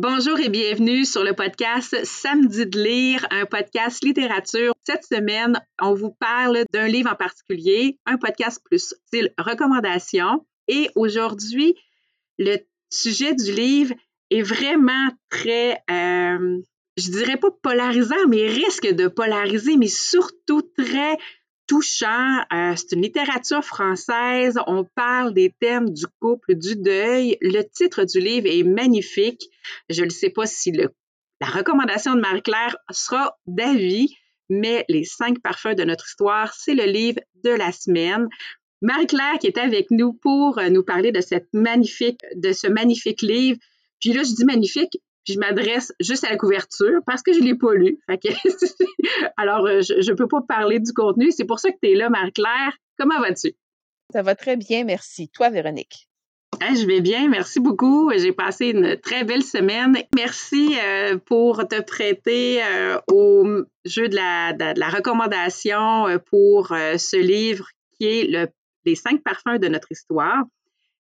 Bonjour et bienvenue sur le podcast Samedi de lire, un podcast littérature. Cette semaine, on vous parle d'un livre en particulier, un podcast plus style recommandation. Et aujourd'hui, le sujet du livre est vraiment très, euh, je dirais pas polarisant, mais risque de polariser, mais surtout très touchant. Euh, c'est une littérature française. On parle des thèmes du couple, du deuil. Le titre du livre est magnifique. Je ne sais pas si la recommandation de Marie-Claire sera d'avis, mais Les cinq parfums de notre histoire, c'est le livre de la semaine. Marie-Claire qui est avec nous pour euh, nous parler de cette magnifique, de ce magnifique livre. Puis là, je dis magnifique, puis je m'adresse juste à la couverture parce que je ne l'ai pas lu. Alors, euh, je ne peux pas parler du contenu. C'est pour ça que tu es là, Marie-Claire. Comment vas-tu? Ça va très bien, merci. Toi, Véronique? je vais bien, merci beaucoup. J'ai passé une très belle semaine. Merci euh, pour te prêter euh, au jeu de la, de la recommandation pour ce livre qui est le, Les cinq parfums de notre histoire.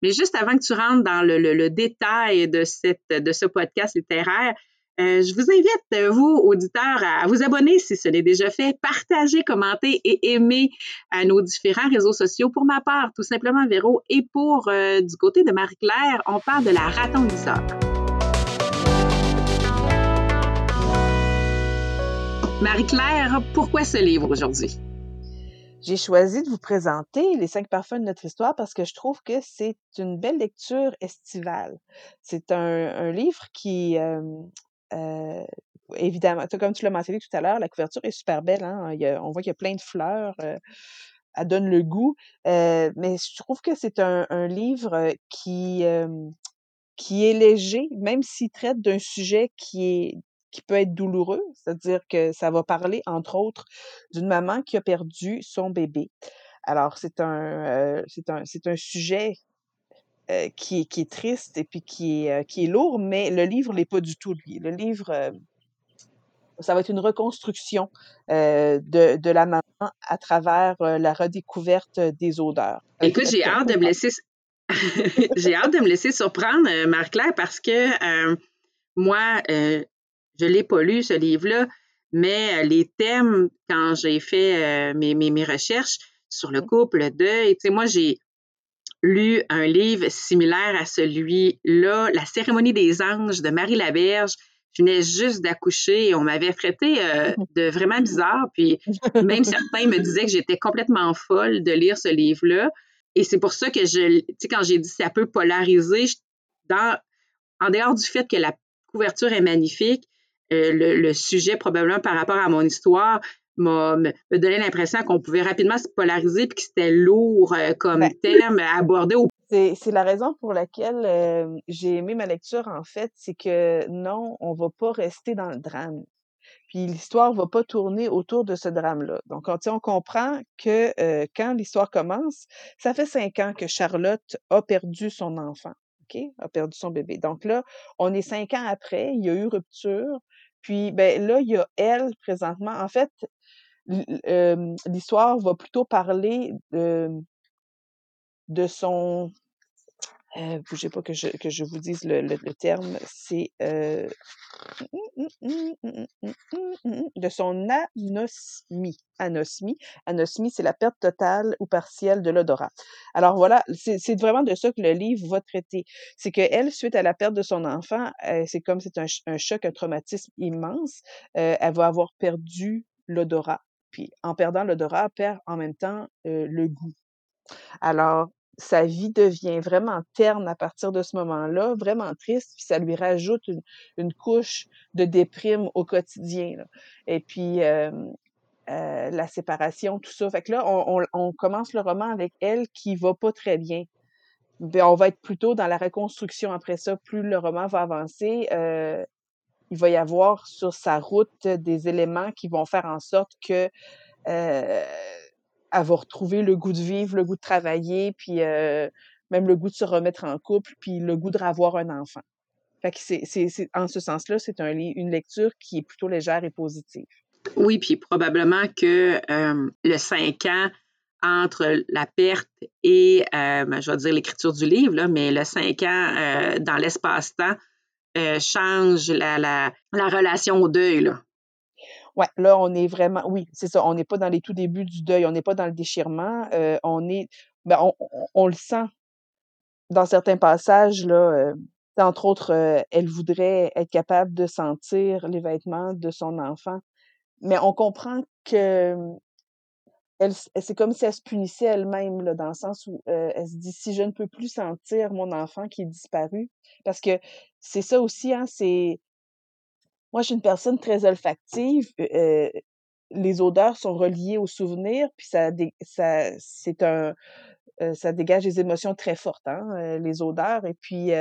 Mais juste avant que tu rentres dans le, détail de, ce podcast littéraire, euh, je vous invite, vous, auditeurs, à vous abonner si ce n'est déjà fait, partager, commenter et aimer à nos différents réseaux sociaux. Pour ma part, tout simplement Véro, et pour euh, du côté de Marie-Claire, on parle de la raton glisseur. Marie-Claire, pourquoi ce livre aujourd'hui? J'ai choisi de vous présenter les cinq parfums de notre histoire parce que je trouve que c'est une belle lecture estivale. C'est un, livre qui, euh, évidemment, comme tu l'as mentionné tout à l'heure, la couverture est super belle. Hein? on voit qu'il y a plein de fleurs. Euh, elle donne le goût. Euh, mais je trouve que c'est un, un, livre qui, qui est léger, même s'il traite d'un sujet qui est qui peut être douloureux, c'est-à-dire que ça va parler, entre autres, d'une maman qui a perdu son bébé. Alors, c'est un, euh, c'est un, c'est un sujet euh, qui, qui est triste et puis qui est, euh, qui est lourd, mais le livre n'est pas du tout lui. Le livre, ça va être une reconstruction de, de la maman à travers la redécouverte des odeurs. Écoute, j'ai hâte de me laisser... j'ai hâte de me laisser surprendre, Marc-Claire, parce que moi, je l'ai pas lu, ce livre-là, mais euh, les thèmes, quand j'ai fait euh, mes, mes, recherches sur le couple, le deuil, tu sais, moi, j'ai lu un livre similaire à celui-là, La cérémonie des anges de Marie Laberge. Je venais juste d'accoucher et on m'avait traité euh, de vraiment bizarre. Puis même certains me disaient que j'étais complètement folle de lire ce livre-là. Et c'est pour ça que je, tu sais, quand j'ai dit ça peut polariser, dans, en dehors du fait que la couverture est magnifique, euh, le, sujet, probablement par rapport à mon histoire, m'a donné l'impression qu'on pouvait rapidement se polariser puis que c'était lourd euh, comme ben, thème à aborder au c'est la raison pour laquelle euh, j'ai aimé ma lecture, en fait, c'est que non, on va pas rester dans le drame. Puis l'histoire va pas tourner autour de ce drame-là. Donc, on, on comprend que quand l'histoire commence, ça fait cinq ans que Charlotte a perdu son enfant, OK? A perdu son bébé. Donc là, on est cinq ans après, il y a eu rupture. Puis, ben là, il y a elle présentement. En fait, l'histoire va plutôt parler de, de son euh, bougez pas que je, que je vous dise le, le, terme, c'est euh, de son anosmie. Anosmie. Anosmie, c'est la perte totale ou partielle de l'odorat. Alors voilà, c'est vraiment de ça que le livre va traiter. C'est que elle, suite à la perte de son enfant, euh, c'est comme c'est un, un, choc, un traumatisme immense. Euh, elle va avoir perdu l'odorat. Puis en perdant l'odorat, elle perd en même temps euh, le goût. Alors, sa vie devient vraiment terne à partir de ce moment-là, vraiment triste, puis ça lui rajoute une, une couche de déprime au quotidien. Là. Et puis euh, euh, la séparation, tout ça. Fait que là, on, on, on, commence le roman avec elle qui va pas très bien. Ben, on va être plutôt dans la reconstruction après ça. Plus le roman va avancer, euh, il va y avoir sur sa route des éléments qui vont faire en sorte que euh, va retrouver le goût de vivre, le goût de travailler, puis euh, même le goût de se remettre en couple, puis le goût de revoir un enfant. En ce sens-là, c'est un, une lecture qui est plutôt légère et positive. Oui, puis probablement que euh, le cinq ans entre la perte et, euh, ben, je vais dire l'écriture du livre, mais le cinq ans dans l'espace-temps change la, la, la relation au deuil. Ouais, là, on est vraiment, oui, c'est ça. On n'est pas dans les tout débuts du deuil, on n'est pas dans le déchirement. Euh, on est, ben, on, on, le sent dans certains passages là. Euh, entre autres, euh, elle voudrait être capable de sentir les vêtements de son enfant, mais on comprend que elle, c'est comme si elle se punissait elle-même là, dans le sens où elle se dit si je ne peux plus sentir mon enfant qui est disparu, parce que c'est ça aussi, hein, c'est moi, je suis une personne très olfactive. Euh, les odeurs sont reliées aux souvenirs, puis ça, ça, c'est un, euh, ça dégage des émotions très fortes, hein, euh, les odeurs. Et puis,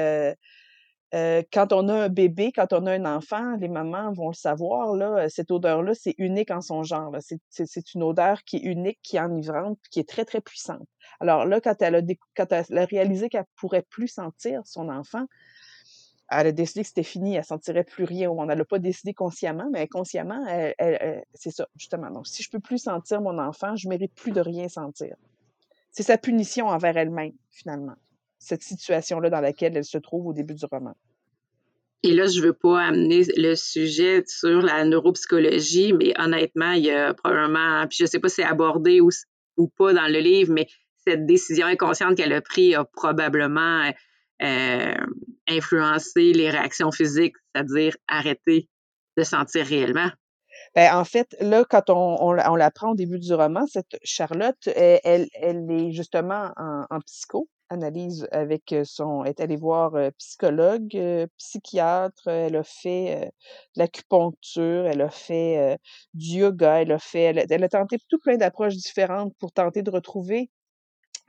quand on a un bébé, quand on a un enfant, les mamans vont le savoir, là, cette odeur-là, c'est unique en son genre. C'est une odeur qui est unique, qui est enivrante, qui est très, très puissante. Alors là, quand elle a, quand elle a réalisé qu'elle pourrait plus sentir son enfant, elle a décidé que c'était fini, elle sentirait plus rien. On ne l'a pas décidé consciemment, mais inconsciemment, c'est ça, justement. Donc, si je peux plus sentir mon enfant, je mérite plus de rien sentir. C'est sa punition envers elle-même, finalement, cette situation-là dans laquelle elle se trouve au début du roman. Et là, je veux pas amener le sujet sur la neuropsychologie, mais honnêtement, il y a probablement, puis je sais pas si c'est abordé ou, ou pas dans le livre, mais cette décision inconsciente qu'elle a prise a probablement euh, influencer les réactions physiques, c'est-à-dire arrêter de sentir réellement? Ben, en fait, là, quand on, on, on l'apprend au début du roman, cette Charlotte, elle, elle, est justement en, en avec son, est allée voir psychologue, psychiatre, elle a fait de l'acupuncture, elle a fait du yoga, elle a fait, elle a tenté tout plein d'approches différentes pour tenter de retrouver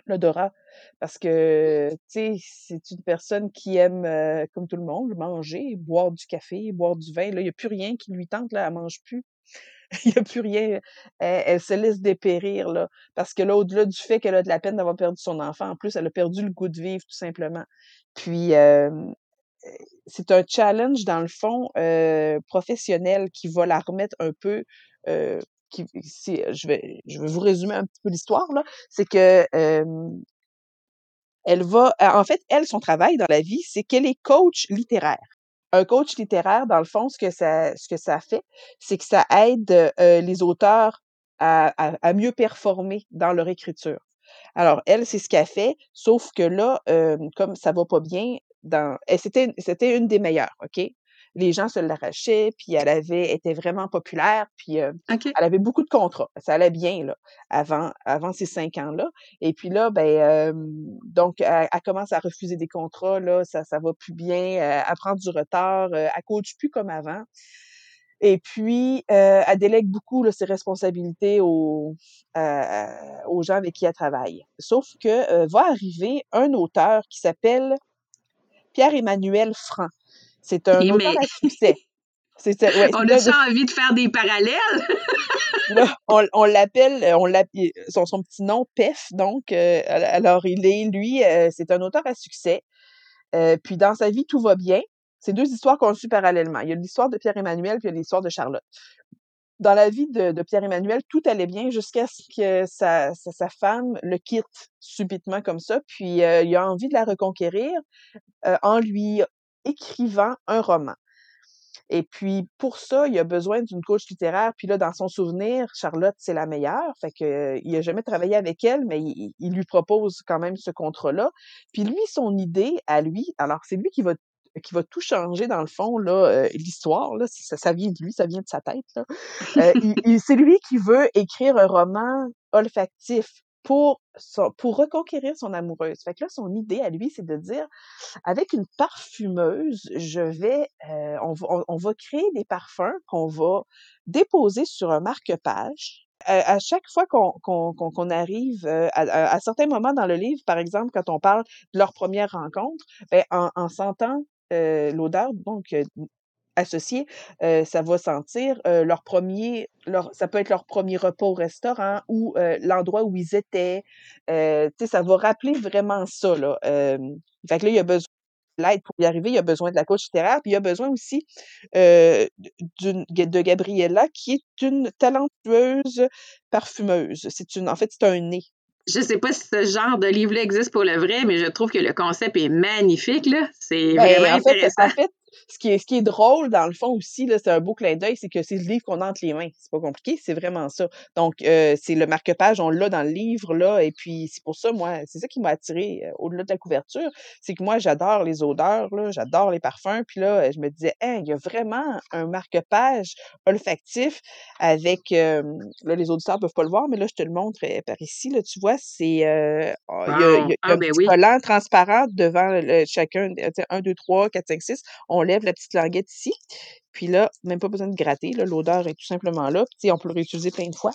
l'odorat parce que, tu sais, c'est une personne qui aime, euh, comme tout le monde, manger, boire du café, boire du vin. Là, il n'y a plus rien qui lui tente, là, elle mange plus. Il n'y a plus rien. Elle, se laisse dépérir, là. Parce que là, au-delà du fait qu'elle a de la peine d'avoir perdu son enfant, en plus, elle a perdu le goût de vivre, tout simplement. Puis, euh, c'est un challenge, dans le fond, euh, professionnel qui va la remettre un peu qui, je vais, je vais vous résumer un petit peu l'histoire là, c'est que elle va, en fait, elle, son travail dans la vie, c'est qu'elle est coach littéraire. Un coach littéraire, dans le fond, ce que ça, ce que ça fait, c'est que ça aide les auteurs à, à, mieux performer dans leur écriture. Alors, elle, c'est ce qu'elle fait, sauf que là, comme ça va pas bien, dans, c'était, c'était une des meilleures, OK? Les gens se l'arrachaient, puis elle avait était vraiment populaire, puis elle avait beaucoup de contrats. Ça allait bien là avant avant ces cinq ans-là. Et puis là, ben donc elle, commence à refuser des contrats là, ça ça va plus bien, elle prend du retard, elle coach plus comme avant. Et puis, elle délègue beaucoup là, ses responsabilités aux, aux gens avec qui elle travaille. Sauf que va arriver un auteur qui s'appelle Pierre-Emmanuel Franc. C'est un auteur à succès. C'est, ouais, on a déjà envie de faire des parallèles? on, l'appelle, on l'appelle, son, son petit nom, PEF, donc, euh, alors il est, lui, euh, c'est un auteur à succès. Euh, puis dans sa vie, tout va bien. C'est deux histoires conçues parallèlement. Il y a l'histoire de Pierre-Emmanuel, puis il y a l'histoire de Charlotte. Dans la vie de, Pierre-Emmanuel, tout allait bien jusqu'à ce que sa, sa, femme le quitte subitement comme ça, puis il a envie de la reconquérir en lui écrivant un roman. Et puis, pour ça, il a besoin d'une coach littéraire. Puis là, dans son souvenir, Charlotte, c'est la meilleure. Fait que, euh, il a jamais travaillé avec elle, mais il, lui propose quand même ce contrat-là. Puis lui, son idée à lui, alors c'est lui qui va qui va tout changer dans le fond là euh, l'histoire là ça, vient de lui ça vient de sa tête. Euh, c'est lui qui veut écrire un roman olfactif pour, pour reconquérir son amoureuse. Fait que là, son idée à lui, c'est de dire, avec une parfumeuse, je vais, euh, on, va, on, va créer des parfums qu'on va déposer sur un marque-page. À, chaque fois qu'on qu'on arrive euh, à, à, certains moments dans le livre, par exemple, quand on parle de leur première rencontre, ben, en, en sentant euh, l'odeur, donc associés, euh, ça va sentir euh, leur premier, leur, ça peut être leur premier repas au restaurant ou euh, l'endroit où ils étaient. Ça va rappeler vraiment ça. Là. fait que là, il y a besoin l'aide pour y arriver, il y a besoin de la coach littéraire, puis il y a besoin aussi de Gabriella, qui est une talentueuse parfumeuse. C'est une, en fait, c'est un nez. Je sais pas si ce genre de livre-là existe pour le vrai, mais je trouve que le concept est magnifique. Là. C'est ben, vraiment intéressant. en fait, ce qui est, ce qui est drôle, dans le fond aussi, là, c'est un beau clin d'œil, c'est que c'est le livre qu'on a entre les mains. C'est pas compliqué, c'est vraiment ça. Donc, euh, c'est le marque-page, on l'a dans le livre, là, et puis c'est pour ça, moi, c'est ça qui m'a attiré euh, au-delà de la couverture, c'est que moi, j'adore les odeurs, là, j'adore les parfums, puis là, je me disais, hein, il y a vraiment un marque-page olfactif avec, euh, là, les auditeurs peuvent pas le voir, mais là, je te le montre euh, par ici, là, tu vois, c'est, euh, oh, il y a, il y a- il y a Ah, un ben petit oui. collant transparent devant le- chacun, 1, 2, 3, 4, 5, 6, on lève la petite languette ici, puis là, même pas besoin de gratter, l'odeur est tout simplement là, puis on peut le réutiliser plein de fois.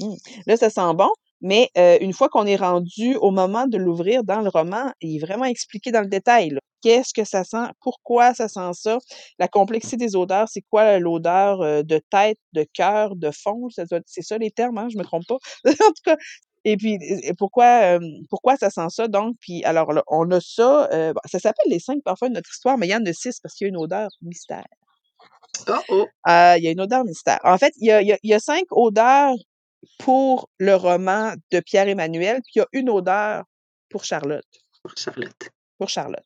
Mmh. Là, ça sent bon, mais euh, une fois qu'on est rendu au moment de l'ouvrir dans le roman, il est vraiment expliqué dans le détail. Qu'est-ce que ça sent? Pourquoi ça sent ça? La complexité des odeurs, c'est quoi l'odeur euh, de tête, de cœur, de fond? C'est ça les termes, hein? Je me trompe pas. en tout cas, et puis et pourquoi, euh, pourquoi ça sent ça? Donc, puis alors là, on a ça, euh, bon, ça s'appelle les cinq parfums de notre histoire, mais il y en a six parce qu'il y a une odeur mystère. Oh, oh, Euh, il y a une odeur mystère. En fait, il y a, il y a- il y a cinq odeurs pour le roman de Pierre-Emmanuel, puis il y a une odeur pour Charlotte. pour Charlotte. Pour Charlotte.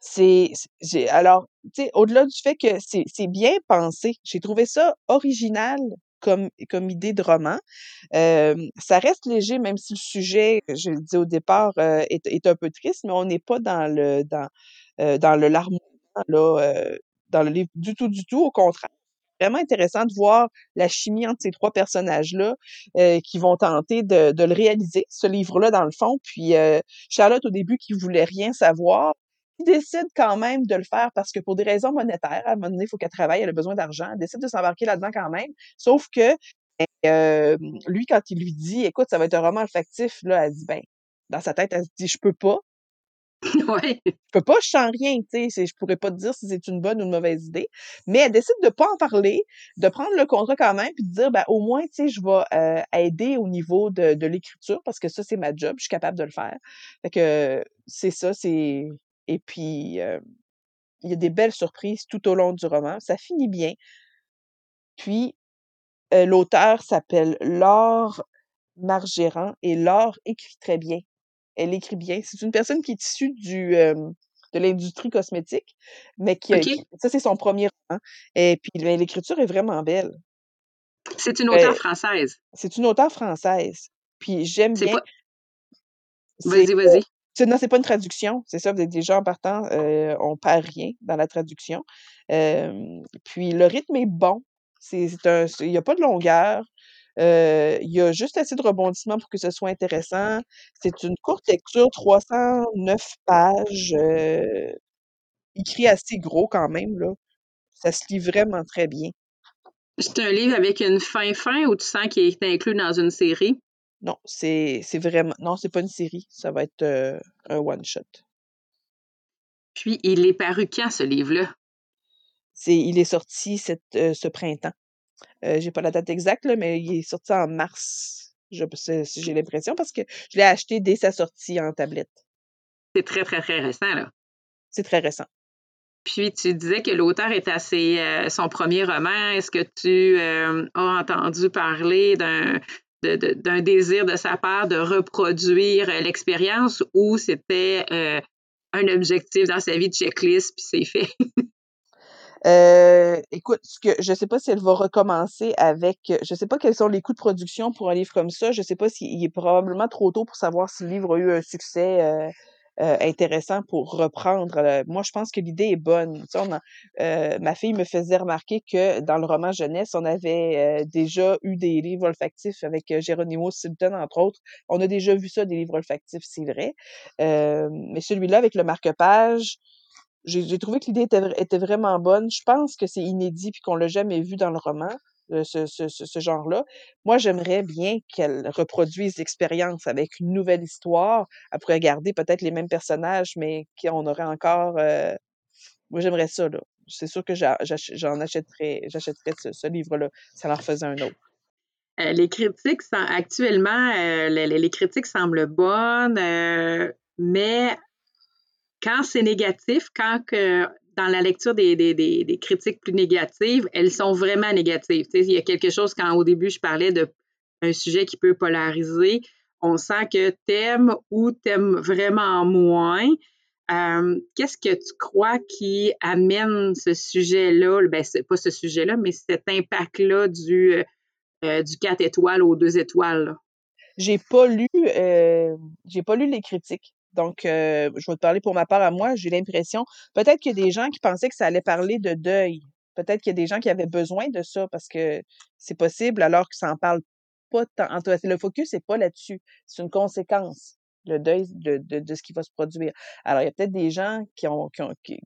C'est alors, tu sais, au-delà du fait que c'est c'est bien pensé, j'ai trouvé ça original comme idée de roman. Ça reste léger, même si le sujet, je le dis au départ, heu, est un peu triste, mais on n'est pas dans le dans, heu, dans le là, heu, dans le livre du tout, du tout, au contraire. Vraiment intéressant de voir la chimie entre ces 3 personnages-là, qui vont tenter de de le réaliser, ce livre-là, dans le fond. Puis, Charlotte, au début, qui voulait rien savoir, qui décide quand même de le faire parce que pour des raisons monétaires, à un moment donné, il faut qu'elle travaille, elle a besoin d'argent, elle décide de s'embarquer là-dedans quand même. Sauf que, ben, hem, lui, quand il lui dit: «Écoute, ça va être un roman olfactif», là, elle dit, ben, dans sa tête, elle se dit: «Je peux pas». ouais. Je peux pas, je sens rien, tu sais, je pourrais pas te dire si c'est une bonne ou une mauvaise idée, mais elle décide de pas en parler, de prendre le contrat quand même, puis de dire, ben, au moins, tu sais, je vais, heu, aider au niveau de de l'écriture parce que ça, c'est ma job, je suis capable de le faire. Fait que, c'est ça, c'est et puis, heu, il y a des belles surprises tout au long du roman, ça finit bien. Puis, heu, l'auteure s'appelle Laure Margérand et Laure écrit très bien. Elle écrit bien. C'est une personne qui est issue du, hem, de l'industrie cosmétique, mais qui a OK. écrit ça, c'est son premier roman et puis, ben, l'écriture est vraiment belle. C'est une Beh auteure française. c'est une auteure française, puis j'aime bien pas. Vas-y, vas-y. C'est non, c'est pas une traduction, c'est ça, déjà en partant, heu, on perd rien dans la traduction. Puis le rythme est bon. Il y a pas de longueur. Heu, il y a juste assez de rebondissements pour que ce soit intéressant. C'est une courte lecture, 309 pages, heu, écrit assez gros quand même, là. Ça se lit vraiment très bien. C'est un livre avec une fin fin ou tu sens qu'il est inclus dans une série? Non, c'est c'est vraiment non, c'est pas une série, ça va être, heu, un one shot. Puis, il est paru quand, ce livre-là? C'est il est sorti heu, ce printemps. Heu, j'ai pas la date exacte, là, mais il est sorti en mars. J'ai l'impression parce que je l'ai acheté dès sa sortie en tablette. C'est très, très, très récent, là. C'est très récent. Puis, tu disais que l'auteur est à ses, heu, son premier roman. Est-ce que tu, as entendu parler d'un d'un désir de sa part de reproduire, heu, l'expérience ou c'était, heu, un objectif dans sa vie de checklist puis c'est fait? Heu, écoute, que je sais pas si elle va recommencer avec je sais pas quels sont les coûts de production pour un livre comme ça. Je sais pas s'il est probablement trop tôt pour savoir si le livre a eu un succès, heu, intéressant pour reprendre, heu. Moi, je pense que l'idée est bonne. Tu sais, on a heu, ma fille me faisait remarquer que dans le roman jeunesse, on avait, heu, déjà eu des livres olfactifs avec, heu, Geronimo Stilton, entre autres. On a déjà vu ça, des livres olfactifs, c'est vrai. Hem, mais celui-là, avec le marque-page, j'ai trouvé que l'idée était était vraiment bonne. Je pense que c'est inédit puis qu'on l'a jamais vu dans le roman, ce genre-là. Moi, j'aimerais bien qu'elle reproduise l'expérience avec une nouvelle histoire. Elle pourrait garder peut-être les mêmes personnages, mais qu'on aurait encore, heu moi, j'aimerais ça, là. C'est sûr que j'en achèterais j'achèterais ce livre-là, si elle en refaisait un autre. Heu, les critiques actuellement, heu, les critiques semblent bonnes, mais quand c'est négatif, quand dans la lecture des des des critiques plus négatives, elles sont vraiment négatives. Il y a quelque chose quand au début je parlais de un sujet qui peut polariser, on sent que tu aimes ou tu aimes vraiment moins. Qu'est-ce que tu crois qui amène ce sujet-là, ben pas ce sujet-là, mais cet impact-là du, du 4 étoiles aux 2 étoiles? J'ai pas lu, j'ai pas lu les critiques. Donc, je vais te parler pour ma part à moi. J'ai l'impression, peut-être qu'il y a des gens qui pensaient que ça allait parler de deuil. Peut-être qu'il y a des gens qui avaient besoin de ça parce que c'est possible alors que ça en parle pas tant. En tout cas, le focus n'est pas là-dessus. C'est une conséquence, le deuil de, de, de, ce qui va se produire. Alors, il y a peut-être des gens qui ont, qui, ont, qui,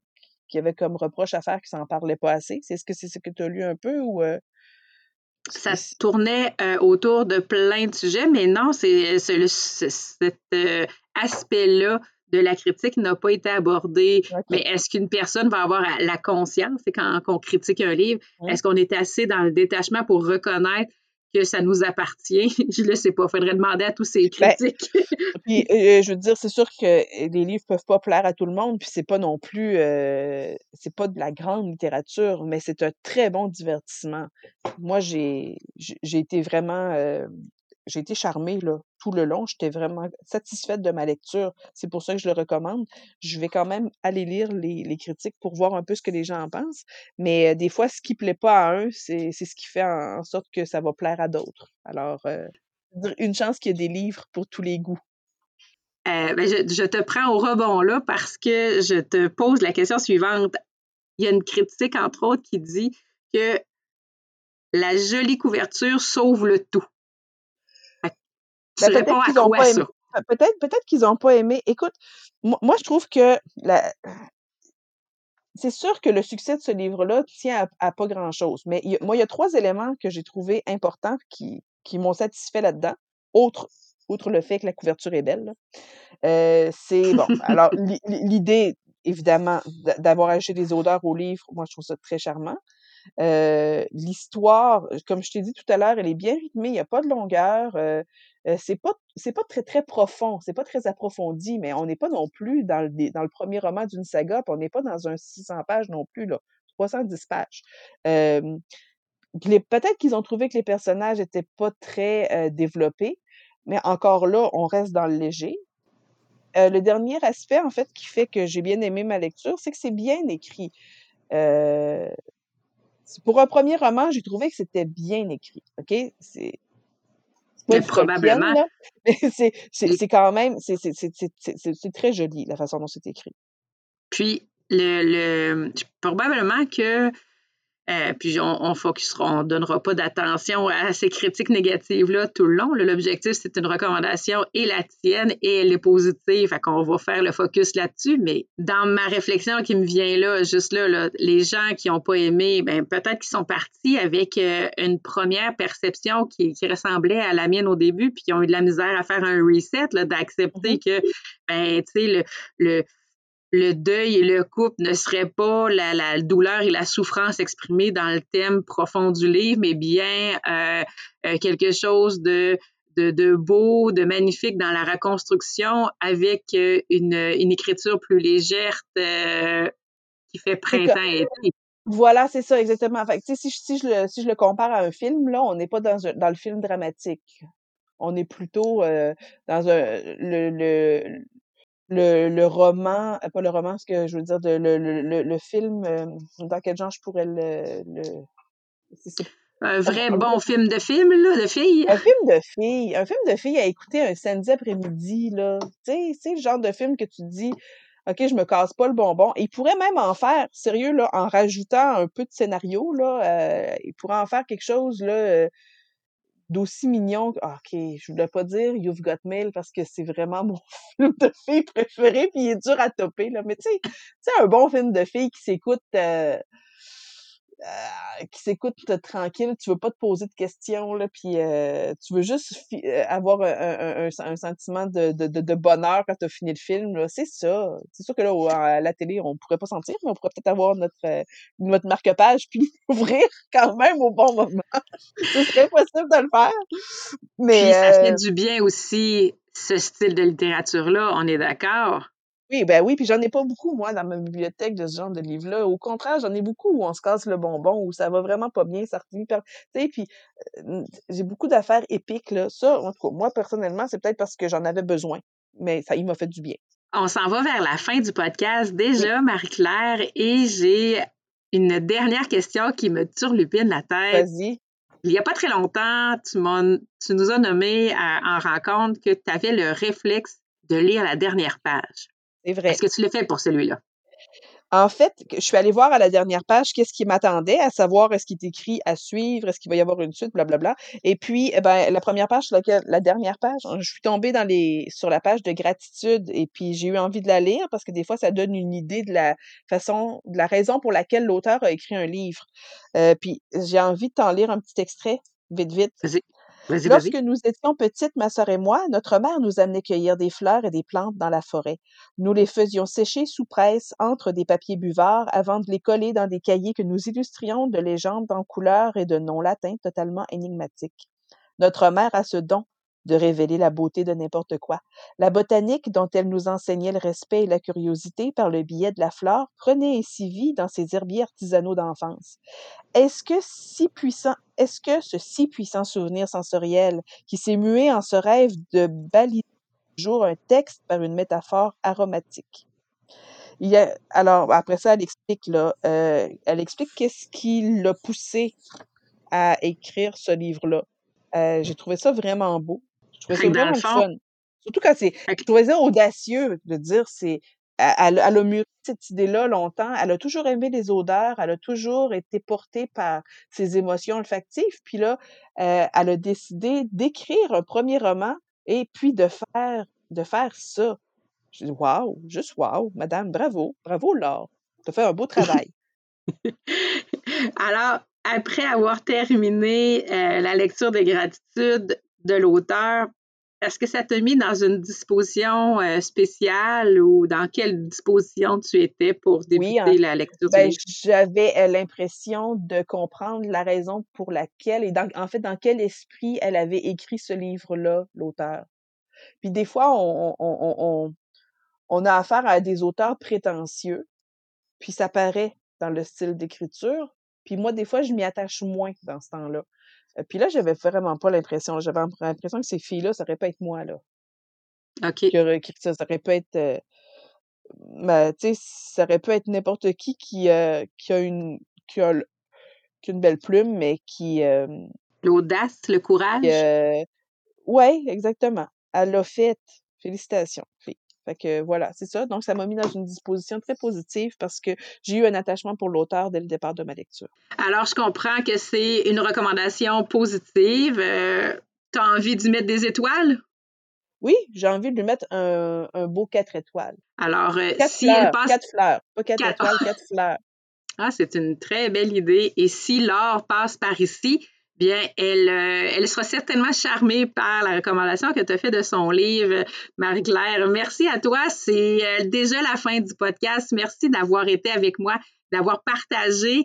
qui avaient comme reproche à faire qui s'en parlaient pas assez. C'est ce que c'est ce que tu as lu un peu ou ça tournait euh, autour de plein de sujets, mais non, c'est cet euh, aspect-là de la critique n'a pas été abordé. Mais est-ce qu'une personne va avoir la conscience, quand on critique un livre, est-ce qu'on est assez dans le détachement pour reconnaître que ça nous appartient? Je ne sais pas. Il faudrait demander à tous ces ben, critiques. puis, euh, je veux dire, c'est sûr que les livres peuvent pas plaire à tout le monde, puis c'est pas non plus, euh, c'est pas de la grande littérature, mais c'est un très bon divertissement. Moi, j'ai, j'ai été vraiment, euh, j'ai été charmée tout le long. J'étais vraiment satisfaite de ma lecture. C'est pour ça que je le recommande. Je vais quand même aller lire les, critiques pour voir un peu ce que les gens en pensent. Mais euh, des fois, ce qui plaît pas à un, c'est ce qui fait en, sorte que ça va plaire à d'autres. Alors, euh, une chance qu'il y ait des livres pour tous les goûts. Euh, ben je, te prends au rebond là parce que je te pose la question suivante. Il y a une critique, entre autres, qui dit que la jolie couverture sauve le tout. Ben, peut-être qu'ils n'ont pas aimé. Peut-être, peut-être qu'ils n'ont pas aimé. Écoute, moi, je trouve que la... c'est sûr que le succès de ce livre-là tient à, pas grand-chose. Mais moi, il y a trois éléments que j'ai trouvés importants qui, qui m'ont satisfait là-dedans, outre, outre le fait que la couverture est belle. Euh, c'est bon. Alors, l'idée, évidemment, d'avoir ajouté des odeurs au livre, moi, je trouve ça très charmant. L'histoire, comme je t'ai dit tout à l'heure, elle est bien rythmée, il n'y a pas de longueur. C'est pas c'est pas très très profond, c'est pas très approfondi, mais on n'est pas non plus dans le dans le premier roman d'une saga, puis on n'est pas dans un 600 pages non plus là, 310 pages. peut-être qu'ils ont trouvé que les personnages étaient pas très développés, mais encore là, on reste dans le léger. le dernier aspect, en fait, qui fait que j'ai bien aimé ma lecture, c'est que c'est bien écrit. Pour un premier roman, j'ai trouvé que c'était bien écrit. OK? C'est mais probablement. c'est quand même, c'est très joli la façon dont c'est écrit. Puis, le, le, probablement que euh, puis on, on focusera, on donnera pas d'attention à ces critiques négatives-là tout le long. L'objectif, c'est une recommandation et la tienne et elle est positive. Fait qu'on va faire le focus là-dessus. Mais dans ma réflexion qui me vient là, juste là, les gens qui n'ont pas aimé, ben peut-être qu'ils sont partis avec euh, une première perception qui, qui, ressemblait à la mienne au début, puis qui ont eu de la misère à faire un reset, d'accepter mm-hmm. que ben, tu sais, le, le le deuil et le couple ne seraient pas la, la, douleur et la souffrance exprimée dans le thème profond du livre, mais bien euh, euh, quelque chose de, de, de, beau, de magnifique dans la reconstruction avec euh, une, une écriture plus légère qui fait printemps et été. Voilà, c'est ça, exactement. Fait, si, si, je le, si je le compare à un film, là, on n'est pas dans, dans le film dramatique. On est plutôt dans un, le, le, le, le roman, euh, pas le roman, ce que je veux dire, de, le, le, le film, euh, dans quel genre je pourrais le. le un vrai bon film de film, là, de filles. Un film de filles. Un film de filles à écouter un samedi après-midi, là. Tu sais, c'est le genre de film que tu dis, OK, je me casse pas le bonbon. il pourrait même en faire, sérieux, là, en rajoutant un peu de scénario, là, euh, il pourrait en faire quelque chose, là, d'aussi mignon. Ah, OK, je voulais pas dire You've Got Mail parce que c'est vraiment mon film de fille préféré, puis il est dur à topper, là. Mais tu sais, un bon film de fille qui s'écoute euh, euh, qui s'écoute tranquille, tu veux pas te poser de questions, là, puis euh, tu veux juste euh, avoir un, un, un, sentiment de, de, de, bonheur quand tu as fini le film. C'est ça. C'est sûr que là, à la télé, on pourrait pas sentir, mais on pourrait peut-être avoir notre, notre marque-page puis ouvrir quand même au bon moment. Ce serait possible de le faire. Mais, ça fait du bien aussi, ce style de littérature-là, on est d'accord. Oui, ben oui, puis j'en ai pas beaucoup, moi, dans ma bibliothèque de ce genre de livres-là. Au contraire, j'en ai beaucoup où on se casse le bonbon, où ça va vraiment pas bien, ça Tu sais, puis euh, j'ai beaucoup d'affaires épiques, là. Ça, en tout cas, moi, personnellement, c'est peut-être parce que j'en avais besoin, mais ça, il m'a fait du bien. On s'en va vers la fin du podcast déjà, Marie-Claire, et j'ai une dernière question qui me turlupine la tête. Vas-y. Il n'y a pas très longtemps, tu, tu nous as nommé en rencontre que tu avais le réflexe de lire la dernière page. C'est vrai. Est-ce que tu l'as fait pour celui-là? En fait, je suis allée voir à la dernière page qu'est-ce qui m'attendait, à savoir est-ce qu'il est écrit à suivre, est-ce qu'il va y avoir une suite, blablabla. Et puis, eh ben, la première page sur laquelle, la dernière page, je suis tombée dans les, sur la page de gratitude et puis j'ai eu envie de la lire parce que des fois, ça donne une idée de la façon, de la raison pour laquelle l'auteur a écrit un livre. Euh, puis j'ai envie de t'en lire un petit extrait, vite, vite. Lorsque nous étions petites, ma sœur et moi, notre mère nous amenait cueillir des fleurs et des plantes dans la forêt. Nous les faisions sécher sous presse entre des papiers buvards avant de les coller dans des cahiers que nous illustrions de légendes en couleurs et de noms latins totalement énigmatiques. Notre mère a ce don de révéler la beauté de n'importe quoi. La botanique, dont elle nous enseignait le respect et la curiosité par le biais de la flore, prenait ainsi vie dans ses herbiers artisanaux d'enfance. Est-ce que si puissant, est-ce que ce si puissant souvenir sensoriel qui s'est mué en ce rêve de baliser jour un texte par une métaphore aromatique? Il y a, alors, après ça, elle explique, là, euh, elle explique qu'est-ce qui l'a poussé à écrire ce livre-là. Euh, j'ai trouvé ça vraiment beau. Je trouvais ça vraiment fun. Surtout quand c'est. Je trouvais ça audacieux de dire c'est. Elle, elle, a mûri cette idée-là longtemps. Elle a toujours aimé les odeurs. Elle a toujours été portée par ses émotions olfactives. Puis là, euh, elle a décidé d'écrire un premier roman et puis de faire, de faire ça. Je dis, waouh, juste waouh, madame, bravo, bravo, Laure. Tu as fait un beau travail. Alors, après avoir terminé euh, la lecture des gratitudes, de l'auteur, est-ce que ça t'a mis dans une disposition euh, spéciale ou dans quelle disposition tu étais pour débuter la lecture ben, J'avais euh, l'impression de comprendre la raison pour laquelle et en fait dans quel esprit elle avait écrit ce livre-là, l'auteur. Puis des fois, on, on, on, a affaire à des auteurs prétentieux, puis ça paraît dans le style d'écriture. Puis moi, des fois, je m'y attache moins dans ce temps-là. Euh, puis là, j'avais vraiment pas l'impression. J'avais l'impression que ces filles-là, ça aurait pas être moi, là. OK. Ça. Ça aurait pas être. Euh, ben, tu sais, ça aurait pu être n'importe qui qui, euh, qui a une. Qui a, une belle plume, mais qui. L'audace, le courage. oui, exactement. Elle l'a fait. Félicitations, fille. Fait que voilà, c'est ça. Donc, ça m'a mis dans une disposition très positive parce que j'ai eu un attachement pour l'auteur dès le départ de ma lecture. Alors, je comprends que c'est une recommandation positive. Euh, tu as envie d'y mettre des étoiles? Oui, j'ai envie de lui mettre un, beau quatre étoiles. Alors, euh, quatre si fleurs, elle passe. Quatre fleurs, pas quatre, étoiles, quatre fleurs. Ah, c'est une très belle idée. Et si l'or passe par ici, bien, elle, euh, elle sera certainement charmée par la recommandation que tu as fait de son livre, Marie-Claire. Merci à toi. C'est euh, déjà la fin du podcast. Merci d'avoir été avec moi, d'avoir partagé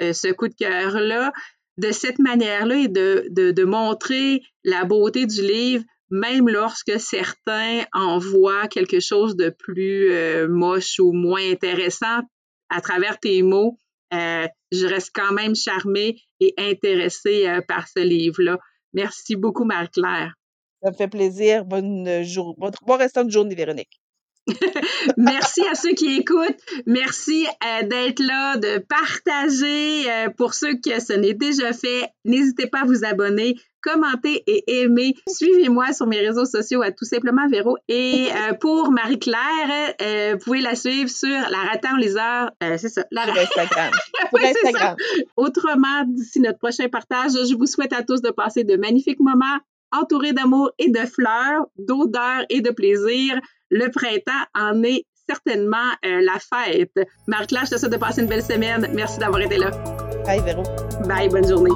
euh, ce coup de cœur-là de cette manière-là et de, de, montrer la beauté du livre, même lorsque certains en voient quelque chose de plus moche ou moins intéressant à travers tes mots euh, je reste quand même charmée et intéressée euh, par ce livre-là. Merci beaucoup, Marie-Claire. Ça me fait plaisir. Bonne journée. Bon restant de journée, Véronique. Merci à ceux qui écoutent. Merci euh, d'être là, de partager. pour ceux que ce n'est déjà fait, n'hésitez pas à vous abonner commentez et aimez. Suivez-moi sur mes réseaux sociaux à tout simplement Véro. Et euh, pour Marie-Claire, euh, vous pouvez la suivre sur La Raton Liseur. Euh, c'est ça. La... Sur Instagram. Instagram. Autrement, d'ici notre prochain partage, je vous souhaite à tous de passer de magnifiques moments entourés d'amour et de fleurs, d'odeurs et de plaisir. Le printemps en est certainement la fête. Marie-Claire, je te souhaite de passer une belle semaine. Merci d'avoir été là. Bye, Véro. Bye, bonne journée.